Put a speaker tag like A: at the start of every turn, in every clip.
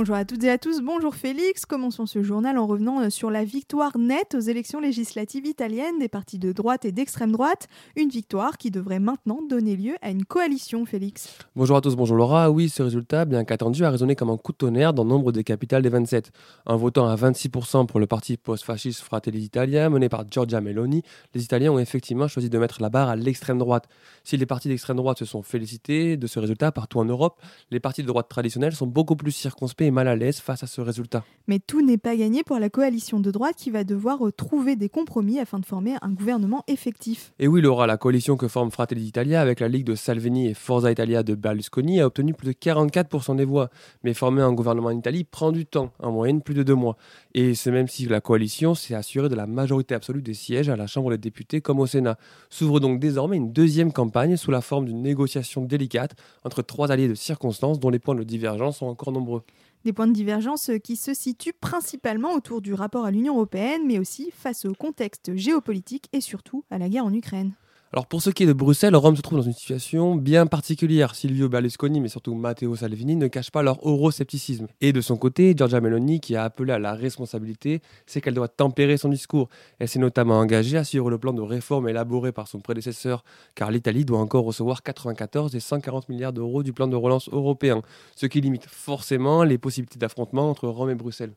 A: Bonjour à toutes et à tous, bonjour Félix. Commençons ce journal en revenant euh, sur la victoire nette aux élections législatives italiennes des partis de droite et d'extrême droite. Une victoire qui devrait maintenant donner lieu à une coalition, Félix.
B: Bonjour à tous, bonjour Laura. Oui, ce résultat, bien qu'attendu, a résonné comme un coup de tonnerre dans nombre des capitales des 27. En votant à 26% pour le parti post-fasciste Fratelli d'Italia, mené par Giorgia Meloni, les Italiens ont effectivement choisi de mettre la barre à l'extrême droite. Si les partis d'extrême droite se sont félicités de ce résultat partout en Europe, les partis de droite traditionnels sont beaucoup plus circonspects mal à l'aise face à ce résultat.
A: Mais tout n'est pas gagné pour la coalition de droite qui va devoir euh, trouver des compromis afin de former un gouvernement effectif.
B: Et oui, Laura, la coalition que forme Fratelli d'Italia avec la Ligue de Salvini et Forza Italia de Berlusconi a obtenu plus de 44% des voix. Mais former un gouvernement en Italie prend du temps, en moyenne plus de deux mois. Et c'est même si la coalition s'est assurée de la majorité absolue des sièges à la Chambre des députés comme au Sénat. S'ouvre donc désormais une deuxième campagne sous la forme d'une négociation délicate entre trois alliés de circonstances dont les points de divergence sont encore nombreux.
A: Des points de divergence euh, qui se situent principalement autour du rapport à l'Union européenne, mais aussi face au contexte géopolitique et surtout à la guerre en Ukraine.
B: Alors pour ce qui est de Bruxelles, Rome se trouve dans une situation bien particulière. Silvio Berlusconi, mais surtout Matteo Salvini, ne cachent pas leur euroscepticisme. Et de son côté, Giorgia Meloni, qui a appelé à la responsabilité, sait qu'elle doit tempérer son discours. Elle s'est notamment engagée à suivre le plan de réforme élaboré par son prédécesseur, car l'Italie doit encore recevoir 94 et 140 milliards d'euros du plan de relance européen, ce qui limite forcément les possibilités d'affrontement entre Rome et Bruxelles.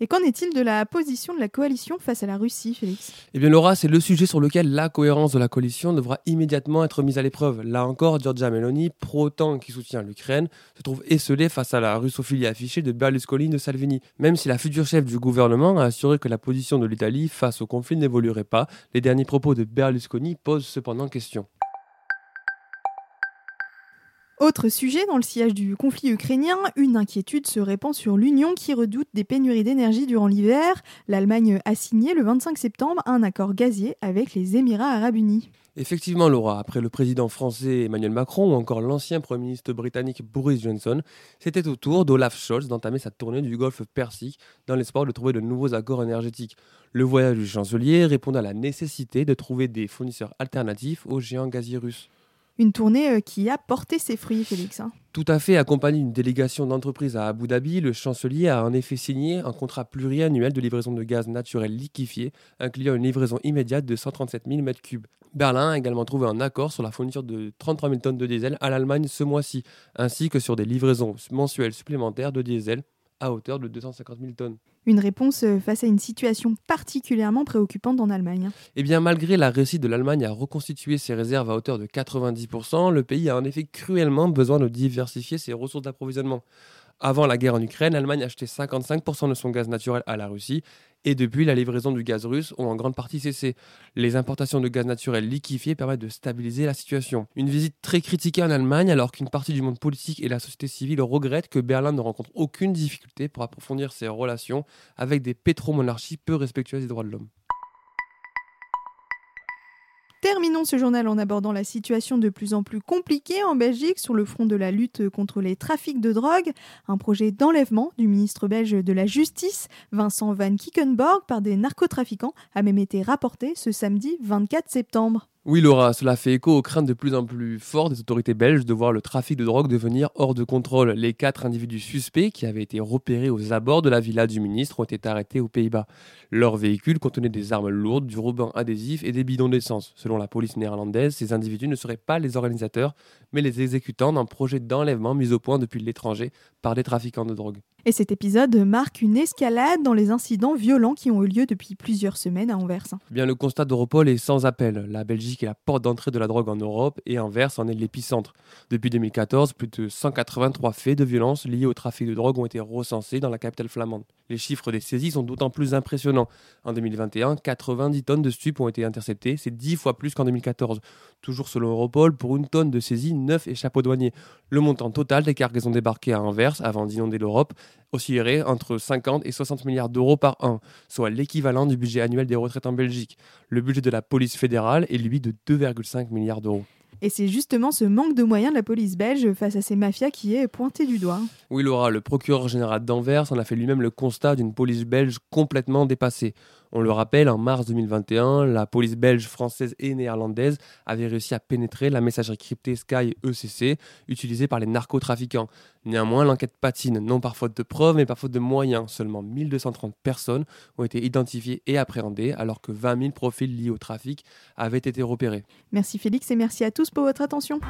A: Et qu'en est-il de la position de la coalition face à la Russie, Félix?
B: Eh bien Laura, c'est le sujet sur lequel la cohérence de la coalition devra immédiatement être mise à l'épreuve. Là encore, Giorgia Meloni, pro-OTAN qui soutient l'Ukraine, se trouve esselée face à la russophilie affichée de Berlusconi de Salvini. Même si la future chef du gouvernement a assuré que la position de l'Italie face au conflit n'évoluerait pas, les derniers propos de Berlusconi posent cependant question.
A: Autre sujet, dans le sillage du conflit ukrainien, une inquiétude se répand sur l'Union qui redoute des pénuries d'énergie durant l'hiver. L'Allemagne a signé le 25 septembre un accord gazier avec les Émirats arabes unis.
B: Effectivement, Laura, après le président français Emmanuel Macron ou encore l'ancien Premier ministre britannique Boris Johnson, c'était au tour d'Olaf Scholz d'entamer sa tournée du golfe Persique dans l'espoir de trouver de nouveaux accords énergétiques. Le voyage du chancelier répond à la nécessité de trouver des fournisseurs alternatifs aux géants gaziers russes.
A: Une tournée euh, qui a porté ses fruits, Félix. Hein.
B: Tout à fait, accompagné d'une délégation d'entreprises à Abu Dhabi, le chancelier a en effet signé un contrat pluriannuel de livraison de gaz naturel liquéfié, incluant une livraison immédiate de 137 000 m3. Berlin a également trouvé un accord sur la fourniture de 33 000 tonnes de diesel à l'Allemagne ce mois-ci, ainsi que sur des livraisons mensuelles supplémentaires de diesel à hauteur de 250 000 tonnes.
A: Une réponse euh, face à une situation particulièrement préoccupante en Allemagne.
B: Eh bien, malgré la réussite de l'Allemagne à reconstituer ses réserves à hauteur de 90%, le pays a en effet cruellement besoin de diversifier ses ressources d'approvisionnement. Avant la guerre en Ukraine, l'Allemagne achetait 55% de son gaz naturel à la Russie et depuis, la livraison du gaz russe ont en grande partie cessé. Les importations de gaz naturel liquéfié permettent de stabiliser la situation. Une visite très critiquée en Allemagne alors qu'une partie du monde politique et la société civile regrettent que Berlin ne rencontre aucune difficulté pour approfondir ses relations avec des pétromonarchies peu respectueuses des droits de l'homme.
A: Terminons ce journal en abordant la situation de plus en plus compliquée en Belgique sur le front de la lutte contre les trafics de drogue. Un projet d'enlèvement du ministre belge de la Justice, Vincent Van Kickenborg, par des narcotrafiquants a même été rapporté ce samedi 24 septembre.
B: Oui Laura, cela fait écho aux craintes de plus en plus fortes des autorités belges de voir le trafic de drogue devenir hors de contrôle. Les quatre individus suspects qui avaient été repérés aux abords de la villa du ministre ont été arrêtés aux Pays-Bas. Leur véhicule contenait des armes lourdes, du ruban adhésif et des bidons d'essence. Selon la police néerlandaise, ces individus ne seraient pas les organisateurs, mais les exécutants d'un projet d'enlèvement mis au point depuis l'étranger par des trafiquants de drogue.
A: Et cet épisode marque une escalade dans les incidents violents qui ont eu lieu depuis plusieurs semaines à Anvers.
B: Bien, le constat d'Europol est sans appel. La Belgique est la porte d'entrée de la drogue en Europe et Anvers en est l'épicentre. Depuis 2014, plus de 183 faits de violence liés au trafic de drogue ont été recensés dans la capitale flamande. Les chiffres des saisies sont d'autant plus impressionnants. En 2021, 90 tonnes de stupes ont été interceptées, c'est 10 fois plus qu'en 2014. Toujours selon Europol, pour une tonne de saisie, 9 échappent aux douaniers. Le montant total des cargaisons débarquées à Anvers avant d'inonder l'Europe oscillerait entre 50 et 60 milliards d'euros par an, soit l'équivalent du budget annuel des retraites en Belgique. Le budget de la police fédérale est lui de 2,5 milliards d'euros.
A: Et c'est justement ce manque de moyens de la police belge face à ces mafias qui est pointé du doigt.
B: Oui, Laura, le procureur général d'Anvers en a fait lui-même le constat d'une police belge complètement dépassée. On le rappelle, en mars 2021, la police belge, française et néerlandaise avait réussi à pénétrer la messagerie cryptée Sky ECC utilisée par les narcotrafiquants. Néanmoins, l'enquête patine, non par faute de preuves, mais par faute de moyens. Seulement 1230 personnes ont été identifiées et appréhendées, alors que 20 000 profils liés au trafic avaient été repérés.
A: Merci Félix et merci à tous pour votre attention.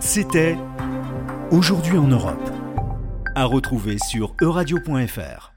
C: C'était Aujourd'hui en Europe. À retrouver sur euradio.fr.